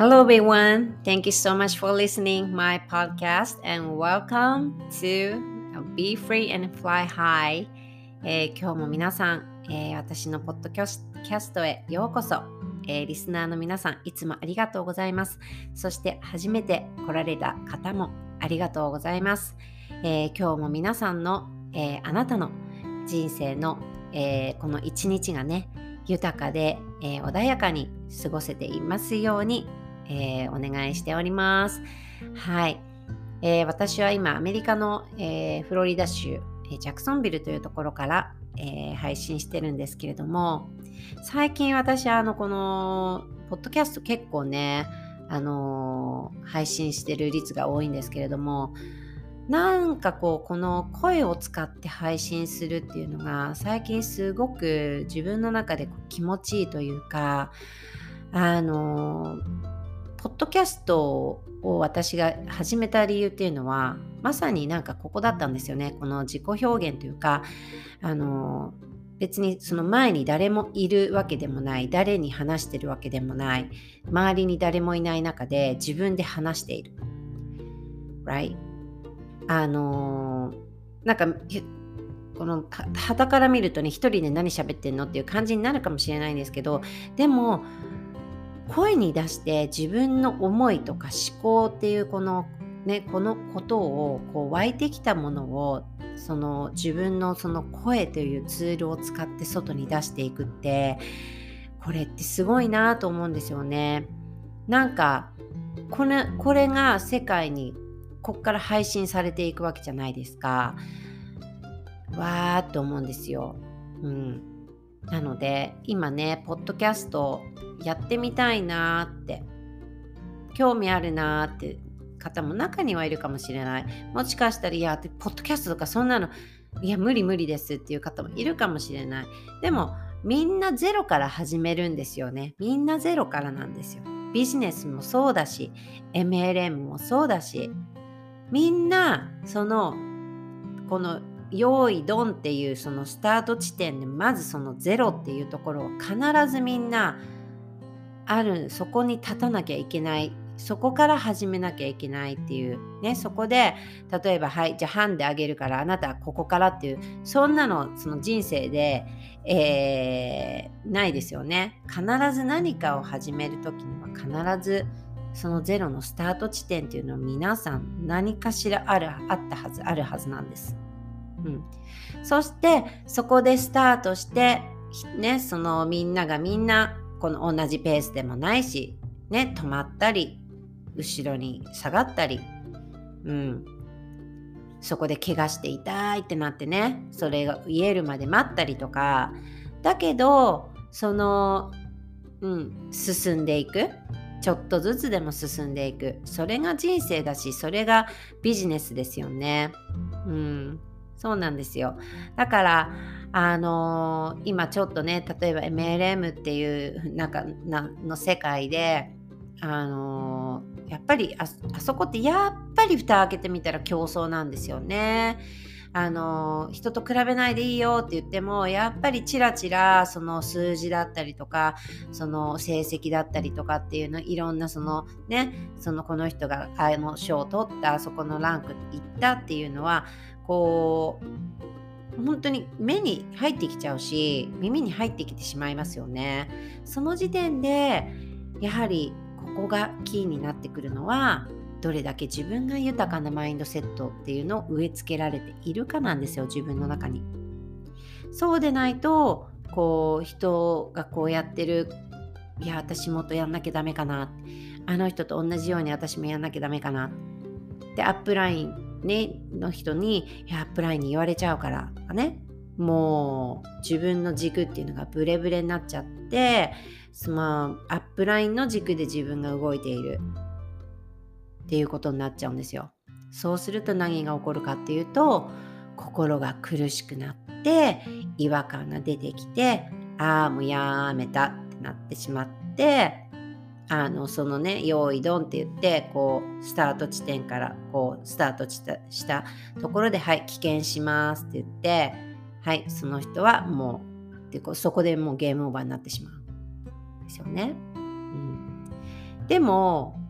Hello everyone. Thank you so much for listening my podcast and welcome to Be Free and Fly High、えー、今日も皆さん、えー、私のポッドキャストへようこそ、えー、リスナーの皆さんいつもありがとうございます。そして初めて来られた方もありがとうございます、え今日も皆さんの、えあなたの人生の、えこの一日がね豊かで、え穏やかに過ごせていますように、えお願いしております。はい、え私は今アメリカの、えフロリダ州えジャクソンビルというところから、え、配信してるんですけれども最近私あのこのポッドキャスト結構ねあの、配信してる率が多いんですけれどもなんかこうこの声を使って配信するっていうのが最近すごく自分の中で気持ちいいというかあのポッドキャストを私が始めた理由っていうのはまさになんかここだったんですよね。この自己表現というかあの別にその前に誰もいるわけでもない誰に話してるわけでもない周りに誰もいない中で自分で話している。Right? あのなんかこの旗から見るとね一人で何喋ってんのっていう感じになるかもしれないんですけどでも声に出して自分の思いとか思考っていうこのねこのことをこう湧いてきたものをその自分のその声というツールを使って外に出していくってこれってすごいなと思うんですよね。なんかこれこれが世界にこっから配信されていくわけじゃないですか。わーっと思うんですよ。うん。なので今ねポッドキャストやってみたいなって興味あるなって方も中にはいるかもしれない。もしかしたらいやポッドキャストとかそんなのいや無理無理ですっていう方もいるかもしれない。でもみんなゼロから始めるんですよね。みんなゼロからなんですよ。ビジネスもそうだし MLM もそうだしみんなそのこの用意ドンっていうそのスタート地点でまずそのゼロっていうところを必ずみんなある。そこに立たなきゃいけない。そこから始めなきゃいけないっていう。ねそこで例えばはいじゃあハンであげるからあなたはここからっていう。そんなのその人生で、えー、ないですよね。必ず何かを始める時には必ずそのゼロのスタート地点っていうのは皆さん何かしらあるあったはずあるはずなんです。うん、そしてそこでスタートしてねそのみんながみんなこの同じペースでもないしね止まったり後ろに下がったり、うん、そこで怪我して痛いってなってねそれが癒えるまで待ったりとかだけどその、うん、進んでいく。ちょっとずつでも進んでいく。それが人生だしそれがビジネスですよね。うん。そうなんですよだからあのー、今ちょっとね例えば MLM っていうなんかなの世界であのー、やっぱりあそこってやっぱり蓋開けてみたら競争なんですよね。あの人と比べないでいいよって言ってもやっぱりチラチラその数字だったりとかその成績だったりとかっていうのいろんなそのねそのこの人があの賞を取ったそこのランクいったっていうのはこう本当に目に入ってきちゃうし耳に入ってきてしまいますよね。その時点でやはりここがキーになってくるのはどれだけ自分が豊かなマインドセットっていうのを植え付けられているかなんですよ自分の中に。そうでないとこう人がこうやってるいや私もっとやんなきゃダメかなあの人と同じように私もやんなきゃダメかなでアップライン、ね、の人にいやプライに言われちゃうからねもう自分の軸っていうのがブレブレになっちゃってそのアップラインの軸で自分が動いているっていうことになっちゃうんですよ。そうすると何が起こるかっていうと心が苦しくなって違和感が出てきてああもうやめたってなってしまってあのそのね用意ドンって言ってこうスタート地点からこうスタートしたところではい棄権しますって言ってはいその人はもうでこうそこでもうゲームオーバーになってしまうですよね。うん、でも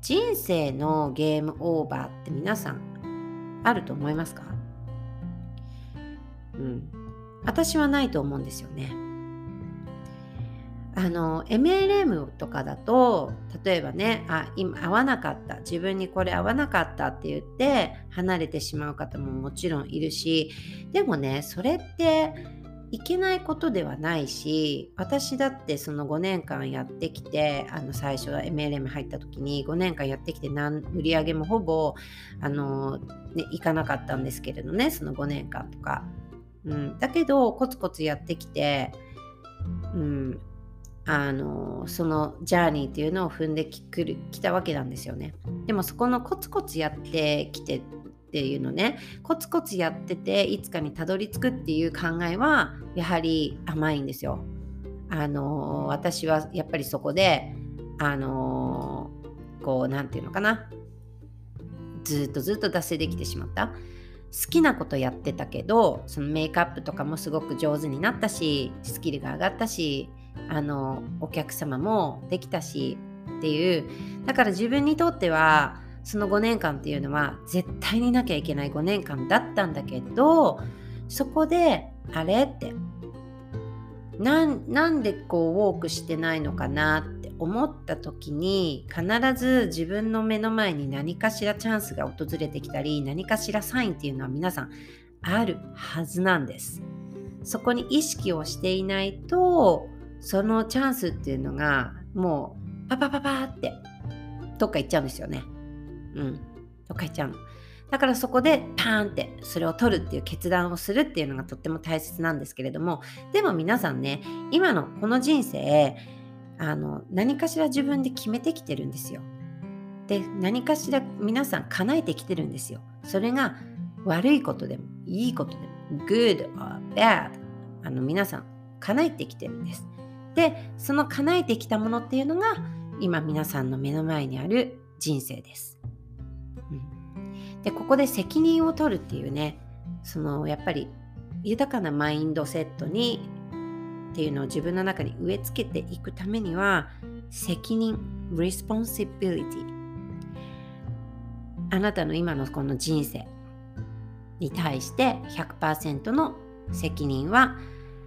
人生のゲームオーバーって皆さんあると思いますか？うん私はないと思うんですよね。あの MLM とかだと例えばねあ今合わなかった自分にこれ合わなかったって言って離れてしまう方ももちろんいるしでもねそれっていけないことではないし私だってその5年間やってきてあの最初は MLM 入った時に5年間やってきて何売り上げもほぼあの、ね、いかなかったんですけれどねその5年間とか、うん、だけどコツコツやってきて、うん、あのそのジャーニーっていうのを踏んできくるきたわけなんですよね。でもそこのコツコツやってきてっていうのねコツコツやってていつかにたどり着くっていう考えはやはり甘いんですよ。あの私はやっぱりそこであのこう何て言うのかなずっとずっと達成できてしまった。好きなことやってたけどそのメイクアップとかもすごく上手になったしスキルが上がったしあのお客様もできたしっていうだから自分にとってはその5年間っていうのは絶対になきゃいけない5年間だったんだけどそこであれってなんでこうウォークしてないのかなって思った時に必ず自分の目の前に何かしらチャンスが訪れてきたり何かしらサインっていうのは皆さんあるはずなんです。そこに意識をしていないとそのチャンスっていうのがもうパパパパってどっか行っちゃうんですよね。うん。どっか行っちゃうの。だからそこでパーンってそれを取るっていう決断をするっていうのがとっても大切なんですけれどもでも皆さんね今のこの人生あの何かしら自分で決めてきてるんですよ。で何かしら皆さん叶えてきてるんですよ。それが悪いことでもいいことでも good or bad あの皆さん叶えてきてるんです。でその叶えてきたものっていうのが今皆さんの目の前にある人生です。うん、でここで責任を取るっていうねそのやっぱり豊かなマインドセットにっていうのを自分の中に植え付けていくためには責任 responsibility あなたの今のこの人生に対して100%の責任は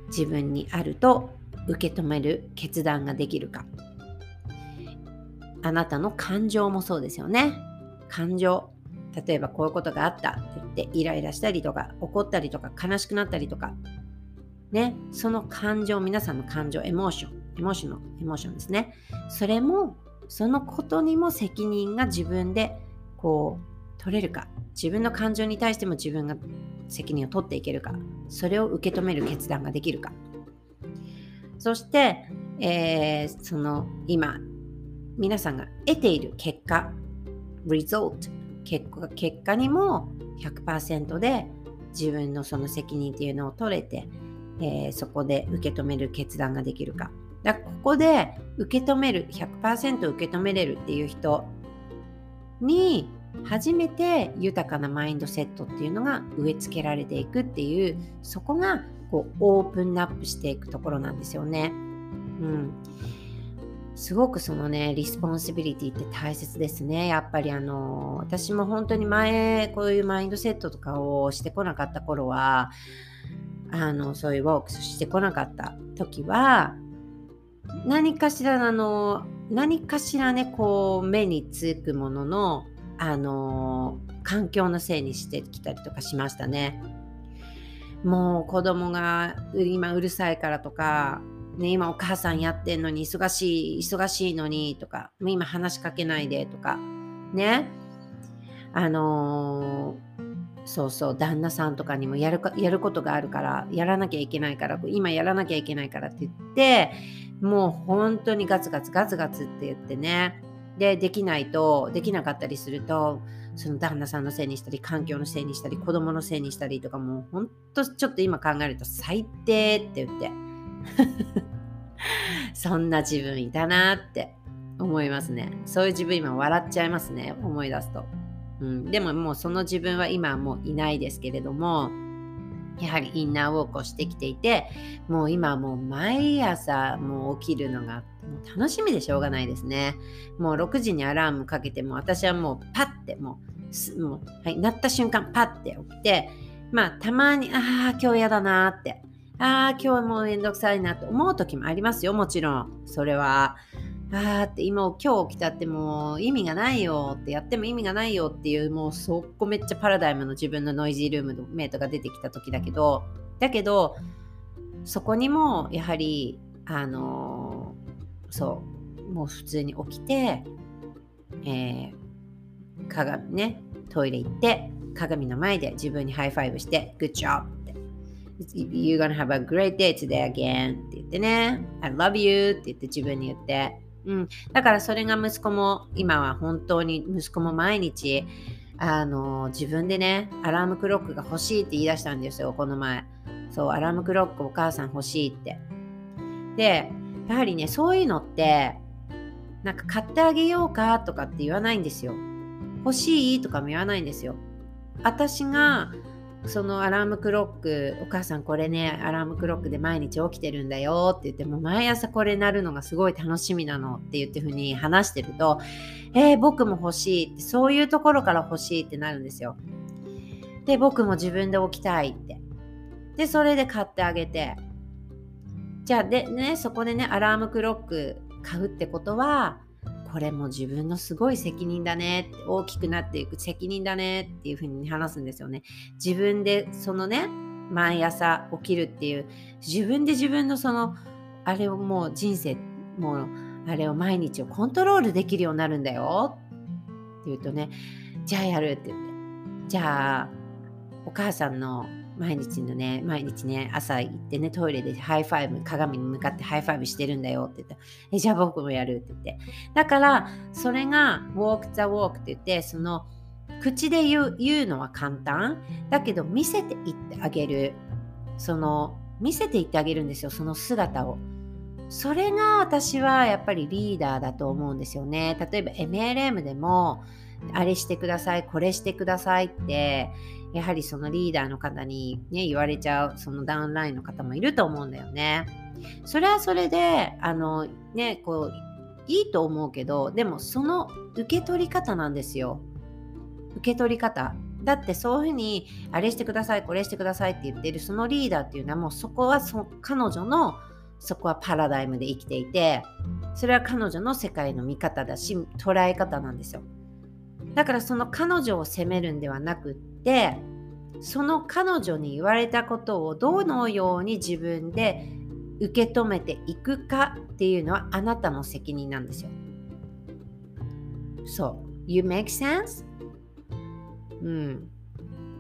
自分にあると受け止める決断ができるか。あなたの感情もそうですよね。感情。例えばこういうことがあったって言ってイライラしたりとか怒ったりとか悲しくなったりとか。ね。その感情皆さんの感情エモーションエモーションのエモーションですね。それもそのことにも責任が自分でこう取れるか。自分の感情に対しても自分が責任を取っていけるか。それを受け止める決断ができるか。そして、えー、その今皆さんが得ている結果 result 結果結果にも100%で自分のその責任っていうのを取れて、えー、そこで受け止める決断ができるか。だここで受け止める100%受け止めれるっていう人に初めて豊かなマインドセットっていうのが植え付けられていくっていうそこがこうオープンアップしていくところなんですよね。うん。すごくそのね、 responsibility って大切ですね。やっぱりあの、私も本当に前、こういうマインドセットとかをしてこなかった頃は、あの、そういう works してこなかった時は、何かしらあの、何かしらね、こう、目につくものの、あの、環境のせいにしてきたりとかしましたね。もう子供が今うるさいからとか、ね、今お母さんやってんのに忙しい、忙しいのにとか、もう今話しかけないでとか、ね。あのー、そうそう、旦那さんとかにもやるかやることがあるから、やらなきゃいけないから、今やらなきゃいけないからって言って、もう本当にガツガツガツガツって言ってね。で、できないと、できなかったりすると、その旦那さんのせいにしたり、環境のせいにしたり、子供のせいにしたりとか、もうほんとちょっと今考えると最低って言って。そんな自分いたなって思いますね。そういう自分今笑っちゃいますね。思い出すと。うん、でももうその自分は今はもういないですけれども、やはりインナーウォークをしてきていてもう今もう毎朝もう起きるのが楽しみでしょうがないですね。もう6時にアラームかけても私はもうパッてもうもう、はい、鳴った瞬間パッて起きてまあたまにああ今日嫌だなってああ今日もうめんどくさいなと思う時もありますよもちろん。それはあーって今今日起きたってもう意味がないよってやっても意味がないよっていうもうそこめっちゃパラダイムの自分のノイジールームのメイトが出てきた時だけどだけどそこにもやはりあのー、そうもう普通に起きて、えー、鏡ねトイレ行って鏡の前で自分に high five して「Good job」って。You're gonna have a great day today again って言ってね。I love you って言って自分に言って。うん、だからそれが息子も今は本当に息子も毎日あの自分でね alarm clock が欲しいって言い出したんですよこの前。そう alarm clock お母さん欲しいって。でやはりねそういうのってなんか買ってあげようかとかって言わないんですよ。欲しいとかも言わないんですよ。私がそのアラームクロック、お母さんこれね、アラームクロックで毎日起きてるんだよって言って、も毎朝これ鳴るのがすごい楽しみなのって言ってふうに話してると、えー、僕も欲しいって、そういうところから欲しいってなるんですよ。で、僕も自分で起きたいって。で、それで買ってあげて。じゃあ、でね、そこでね、アラームクロック買うってことは、これも自分のすごい責任だね。大きくなっていく責任だねっていうふうに話すんですよね。自分でそのね毎朝起きるっていう自分で自分のそのあれをもう人生もうあれを毎日をコントロールできるようになるんだよ。って言うとねじゃあやるって言って。じゃあお母さんの毎日のね、毎日ね、朝行ってね、トイレで high five、鏡に向かって high five してるんだよって言ったら、え、じゃあ僕もやるって言って。だから、それが walk the walk って言って、その、口で言う言うのは簡単。だけど見せていってあげる。その見せていってあげるんですよその姿を。それが私はやっぱりリーダーだと思うんですよね。例えば MLM でもあれしてくださいこれしてくださいってやはりそのリーダーの方に、ね、言われちゃうそのダウンラインの方もいると思うんだよね。それはそれであのねこういいと思うけどでもその受け取り方なんですよ。受け取り方。だってそういうふうにあれしてくださいこれしてくださいって言ってるそのリーダーっていうのはもうそこはそ彼女のそこはパラダイムで生きていてそれは彼女の世界の見方だし捉え方なんですよ。だからその彼女を責めるんではなくってその彼女に言われたことをどのように自分で受け止めていくかっていうのはあなたの責任なんですよ。そう。You make sense? うん。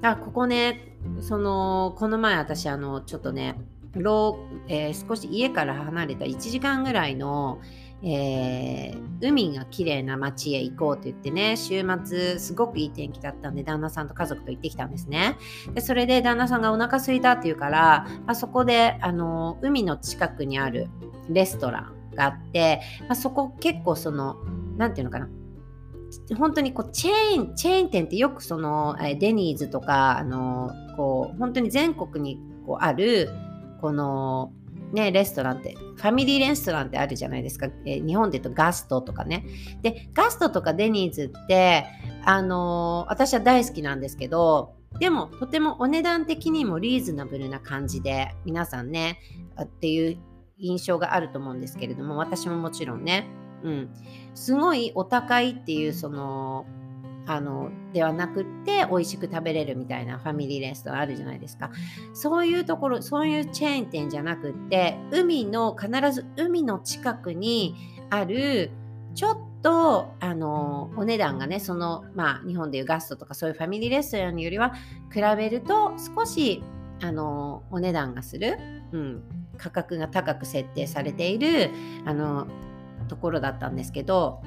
あ、ここね、その、この前私、あの、ちょっとね、えー、少し家から離れた1時間ぐらいの、えー、海が綺麗な街へ行こうと言ってね、週末すごくいい天気だったんで、旦那さんと家族と行ってきたんですね。で、それで旦那さんがお腹空いたって言うから、あそこで、あの、海の近くにあるレストランがあって、まあ、そこ結構その、なんていうのかな、本当にこうチェーンチェーン店ってよくそのデニーズとかあのこう本当に全国にこうあるこのね、レストランって、ファミリーレストランってあるじゃないですか。えー、日本で言うとガストとかね。で、ガストとかデニーズって、あのー、私は大好きなんですけど、でも、とてもお値段的にもリーズナブルな感じで、皆さんね、っていう印象があると思うんですけれども、私ももちろんね、うん、すごいお高いっていう、その、あのではなくって美味しく食べれるみたいなファミリーレストランあるじゃないですか。そういうところそういうチェーン店じゃなくって海の必ず海の近くにあるちょっとあのお値段がねそのまあ日本でいうガストとかそういうファミリーレストランよりは比べると少しあのお値段がする、うん、価格が高く設定されているあのところだったんですけど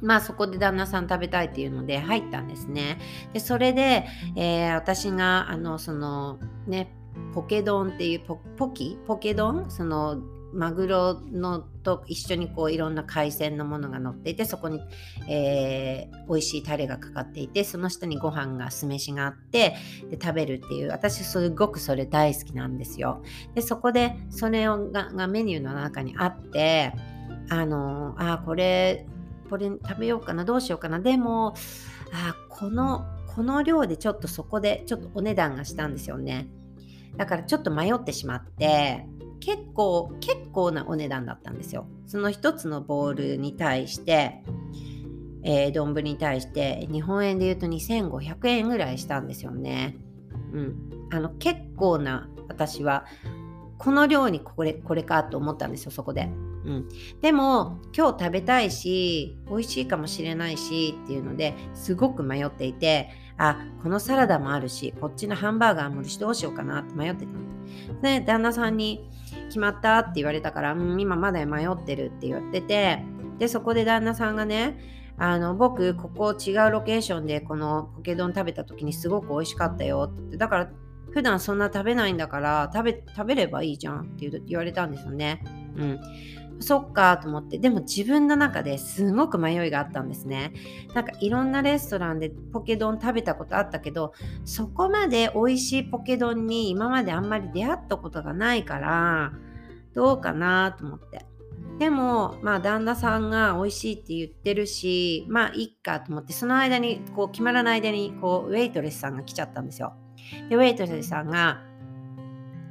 まあそこで旦那さん食べたいっていうので入ったんですね。で、それで、えー、私があのそのね、ポケドンっていうポポキ？ポケドンそのマグロのと一緒にこういろんな海鮮のものが乗っていてそこに、えー、美味しいタレがかかっていてその下にご飯が酢飯があってで食べるっていう私すごくそれ大好きなんですよ。でそこでそれががメニューの中にあってあのあこれこれ食べようかなどうしようかなでもあこのこの量でちょっとそこでちょっとお値段がしたんですよね。だからちょっと迷ってしまって結構結構なお値段だったんですよ。その一つのボールに対してえー、丼に対して日本円で言うと2500円ぐらいしたんですよね。うん、あの結構な私はこの量にこれこれかと思ったんですよそこで。うん、でも今日食べたいし美味しいかもしれないしっていうのですごく迷っていてあこのサラダもあるしこっちのハンバーガーもあるしどうしようかなって迷ってたで旦那さんに決まった？って言われたから、うん、今まだ迷ってるって言っててでそこで旦那さんがねあの僕ここ違うロケーションでこのポケ丼食べた時にすごく美味しかったよってだから普段そんな食べないんだから食べ食べればいいじゃんって言われたんですよね。うん。そっかと思って。でも自分の中ですごく迷いがあったんですね。なんかいろんなレストランでポケ丼食べたことあったけどそこまで美味しいポケ丼に今まであんまり出会ったことがないからどうかなと思って。でもまあ旦那さんが美味しいって言ってるしまあいっかと思ってその間にこう決まらない間にこうウェイトレスさんが来ちゃったんですよ。でウェイトレスさんが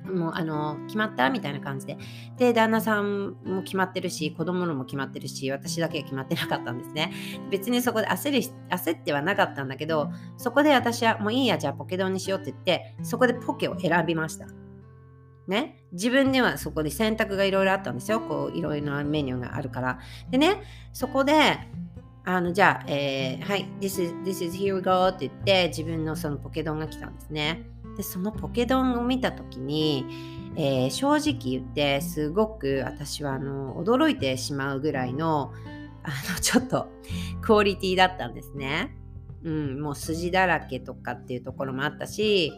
もうあの決まった？みたいな感じでで旦那さんも決まってるし子供のも決まってるし私だけは決まってなかったんですね別にそこで焦り焦ってはなかったんだけどそこで私はもういいやじゃあポケ丼にしようって言ってそこでポケを選びましたね、自分ではそこで選択がいろいろあったんですよ。こういろいろなメニューがあるから。でね、そこで、あのじゃあ、えー、はい、this is, this is here we go って言って自分のそのポケ丼が来たんですね。でそのポケ丼を見た時に、えー、正直言ってすごく私はあの驚いてしまうぐらいのあの ちょっとクオリティだったんですね。うん、もう筋だらけとかっていうところもあったし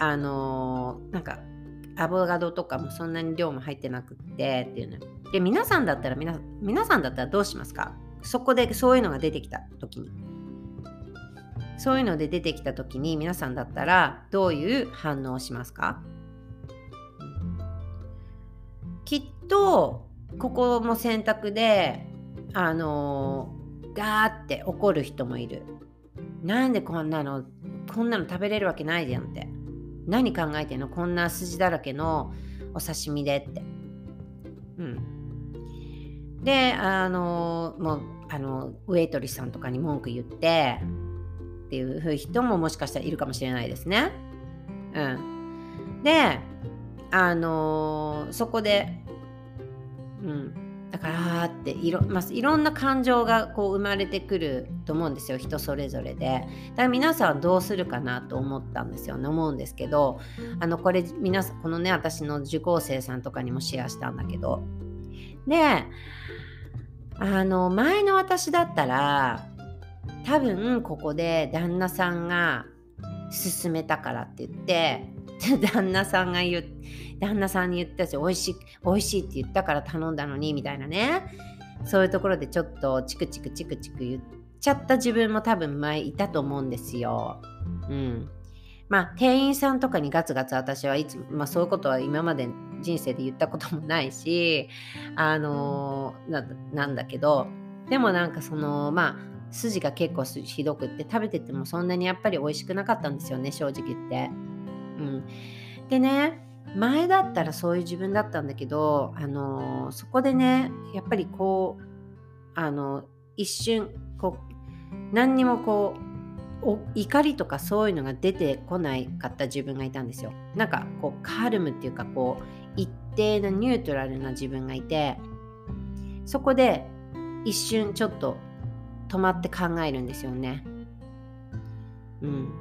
あのー、なんかアボカドとかもそんなに量も入ってなくってっていうの。で皆さんだったら皆皆さんだったらどうしますか？そこでそういうのが出てきた時に。そういうので出てきた時に皆さんだったらどういう反応をしますか？きっとここも選択であのガーって怒る人もいる。なんでこんなのこんなの食べれるわけないじゃんって。何考えてんの？こんな筋だらけのお刺身でって。うん。で、あの、もう、あの、ウェイトリスさんとかに文句言って、っていう人ももしかしたらいるかもしれないですね。うん。で、あのー、そこで、うん。だからっていろ,、まあ、いろんな感情がこう生まれてくると思うんですよ人それぞれでだから皆さんどうするかなと思ったんですよね思うんですけどあのこれ皆さんこのね私の受講生さんとかにもシェアしたんだけどであの前の私だったら多分ここで旦那さんが勧めたからって言って 旦那さんが言旦那さんに言ったし美味しい美味しいって言ったから頼んだのにみたいなねそういうところでちょっとチクチクチクチク言っちゃった自分も多分前いたと思うんですよ。うん。まあ店員さんとかにガツガツ私はいつも、まあ、そういうことは今まで人生で言ったこともないしあのー、なんだけどでもなんかそのまあ筋が結構ひどくって食べててもそんなにやっぱり美味しくなかったんですよね正直言って。うん、でね前だったらそういう自分だったんだけど、あのー、そこでねやっぱりこうあの一瞬こう何にもこう怒りとかそういうのが出てこないかった自分がいたんですよ。なんかこうカルムっていうかこう一定のニュートラルな自分がいてそこで一瞬ちょっと止まって考えるんですよね。うん。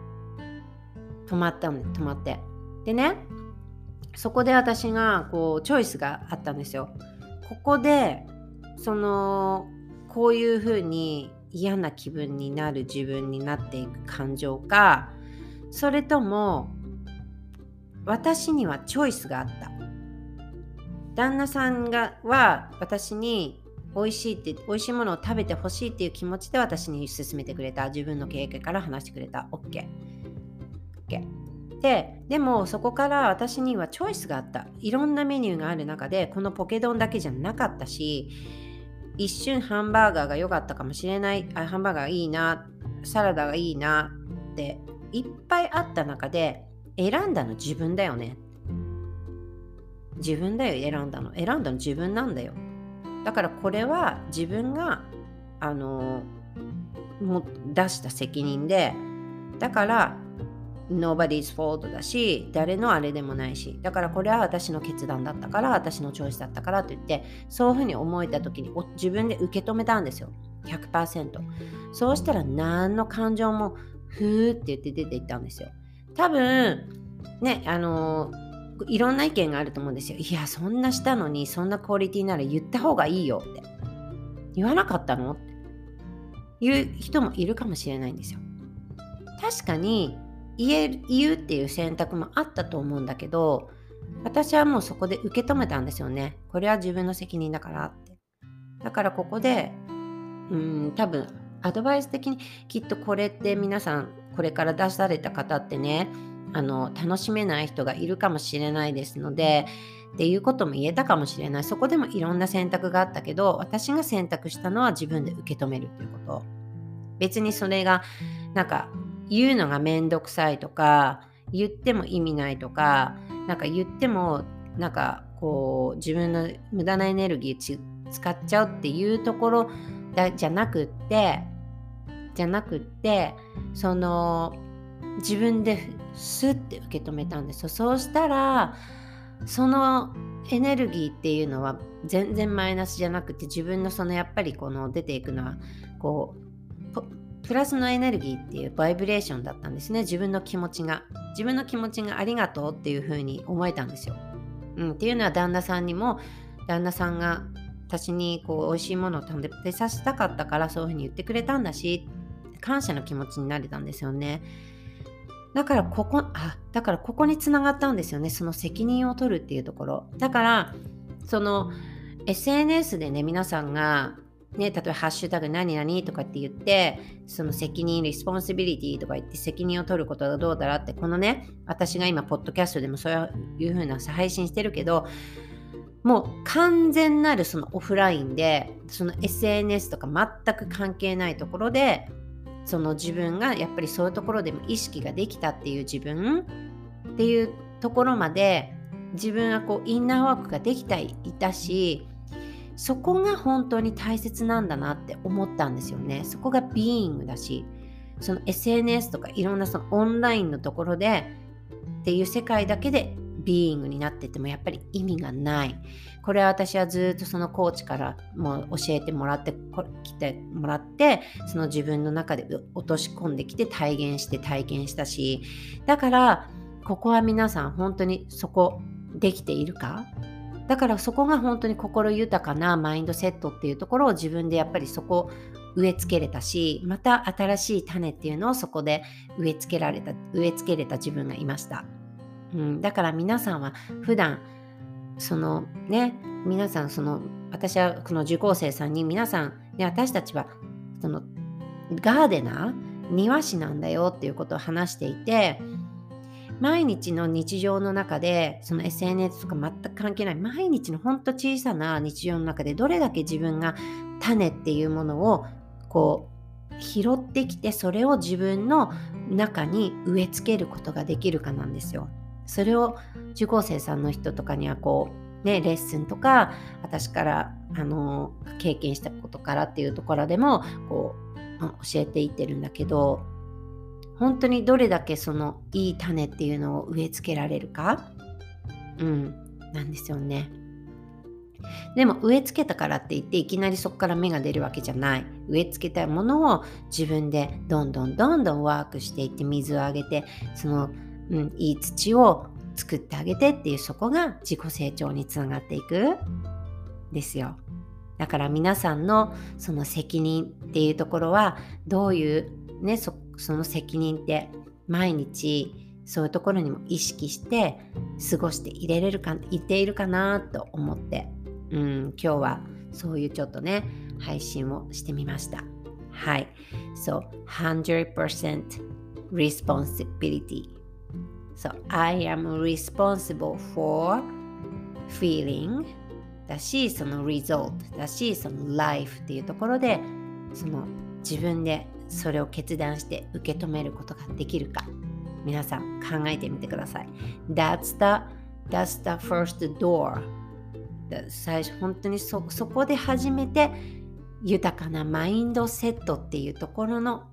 止まったんで、止まって。でね、そこで私がこうチョイスがあったんですよ。ここでそのこういうふうに嫌な気分になる自分になっていく感情かそれとも私にはチョイスがあった。旦那さんがは私に美味しいって美味しいものを食べてほしいっていう気持ちで私に勧めてくれた。自分の経験から話してくれた。OK, OK ででもそこから私にはチョイスがあった。いろんなメニューがある中でこのポケ丼だけじゃなかったし一瞬ハンバーガーが良かったかもしれない。あハンバーガーいいな。サラダがいいな。っていっぱいあった中で選んだの自分だよね。自分だよ選んだの。選んだの自分なんだよだからこれは自分があのも出した責任でだから nobody's fault だし誰のあれでもないしだからこれは私の決断だったから私のチョイスだったからと言ってそういうふうに思えた時に自分で受け止めたんですよ。100%そうしたら何の感情もふーって言って出ていったんですよ。多分ねあのいろんな意見があると思うんですよ。いや、そんなしたのに、そんなクオリティなら言った方がいいよって。言わなかったのって言う人もいるかもしれないんですよ。確かに言え言うっていう選択もあったと思うんだけど、私はもうそこで受け止めたんですよね。これは自分の責任だからって。だからここで、うん、多分アドバイス的にきっとこれって皆さんこれから出された方ってねあの楽しめない人がいるかもしれないですのでっていうことも言えたかもしれない。そこでもいろんな選択があったけど私が選択したのは自分で受け止めるっていうこと。別にそれがなんか言うのがめんどくさいとか言っても意味ないとかなんか言ってもなんかこう自分の無駄なエネルギー使っちゃうっていうところだじゃなくってじゃなくってその自分でスッて受け止めたんですよ。そうしたらそのエネルギーっていうのは全然マイナスじゃなくて自分のそのやっぱりこの出ていくのはこうプラスのエネルギーっていうバイブレーションだったんですね。自分の気持ちが。自分の気持ちがありがとうっていう風に思えたんですよ、うん、っていうのは旦那さんにも旦那さんが私にこう美味しいものを食べさせたかったからそういう風に言ってくれたんだし感謝の気持ちになれたんですよね。だからここ、あ、だからここにつながったんですよね。その責任を取るっていうところ。だから、その SNS でね、皆さんが、ね、例えばハッシュタグ何々とかって言って、その責任、 responsibility とか言って責任を取ることがどうたらって、このね、私が今、ポッドキャストでもそういうふうな配信してるけど、もう完全なるそのオフラインで、その SNS とか全く関係ないところで、その自分がやっぱりそういうところでも意識ができたっていう自分っていうところまで自分はこう inner work ができていたしそこが本当に大切なんだなって思ったんですよね。そこがビーイングだしその SNS とかいろんなそのオンラインのところでっていう世界だけでビーイングになっててもやっぱり意味がない。これは私はずっとそのコーチからも教えてもらってきてもらってその自分の中で落とし込んできて体現して体験したしだからここは皆さん本当にそこできているか？だからそこが本当に心豊かなマインドセットっていうところを自分でやっぱりそこ植え付けれたしまた新しい種っていうのをそこで植え付けられた植え付けれた自分がいました、うん、だから皆さんは普段そのね皆さんその私はこの受講生さんに皆さん、ね、私たちはそのガーデナー庭師なんだよっていうことを話していて毎日の日常の中でその SNS とか全く関係ない毎日のほんと小さな日常の中でどれだけ自分が種っていうものをこう拾ってきてそれを自分の中に植え付けることができるかなんですよ。それを受講生さんの人とかにはこうねレッスンとか私からあの経験したことからっていうところでもこう教えていってるんだけど本当にどれだけそのいい種っていうのを植え付けられるか？うんなんですよね。でも植え付けたからって言っていきなりそこから芽が出るわけじゃない植え付けたものを自分でどんどんどんどんワークしていって水をあげてそのうん、いい土を作ってあげてっていうそこが自己成長につながっていく。ですよ。だから皆さんのその責任っていうところはどういうねその責任って毎日そういうところにも意識して過ごしていれれるかいているかなと思って、うん、今日はそういうちょっとね配信をしてみました。はい。So 100% responsibility So I am responsible for feeling だしその result だしその life っていうところでその自分でそれを決断して受け止めることができるか皆さん考えてみてください。That's the, that's the first door. 最初本当にそそこで初めて豊かなマインドセットっていうところの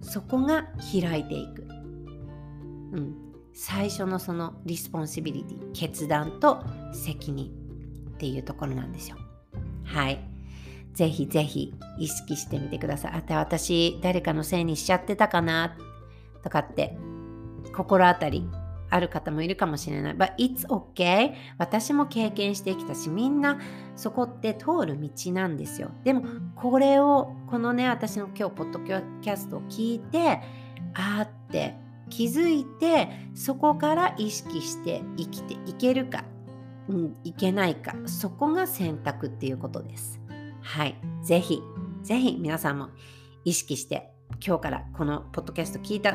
そこが開いていく、うん、最初のその responsibility 決断と責任っていうところなんですよはいぜひぜひ意識してみてくださいあと私誰かのせいにしちゃってたかなとかって心当たりある方もいるかもしれない。But it's okay. 私も経験してきたし、みんなそこって通る道なんですよ。でも、これを、このね、私の今日、ポッドキャストを聞いて、あーって気づいて、そこから意識して生きていけるか、うん、いけないか、そこが選択っていうことです。はい。ぜひ、ぜひ皆さんも意識して、今日からこのポッドキャスト聞いた、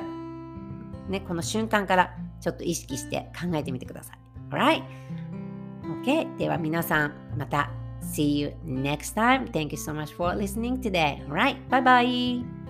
ね、この瞬間からちょっと意識して考えてみてください。Alright? OK? では皆さん、また See you next time. Thank you so much for listening today. Alright? Bye bye.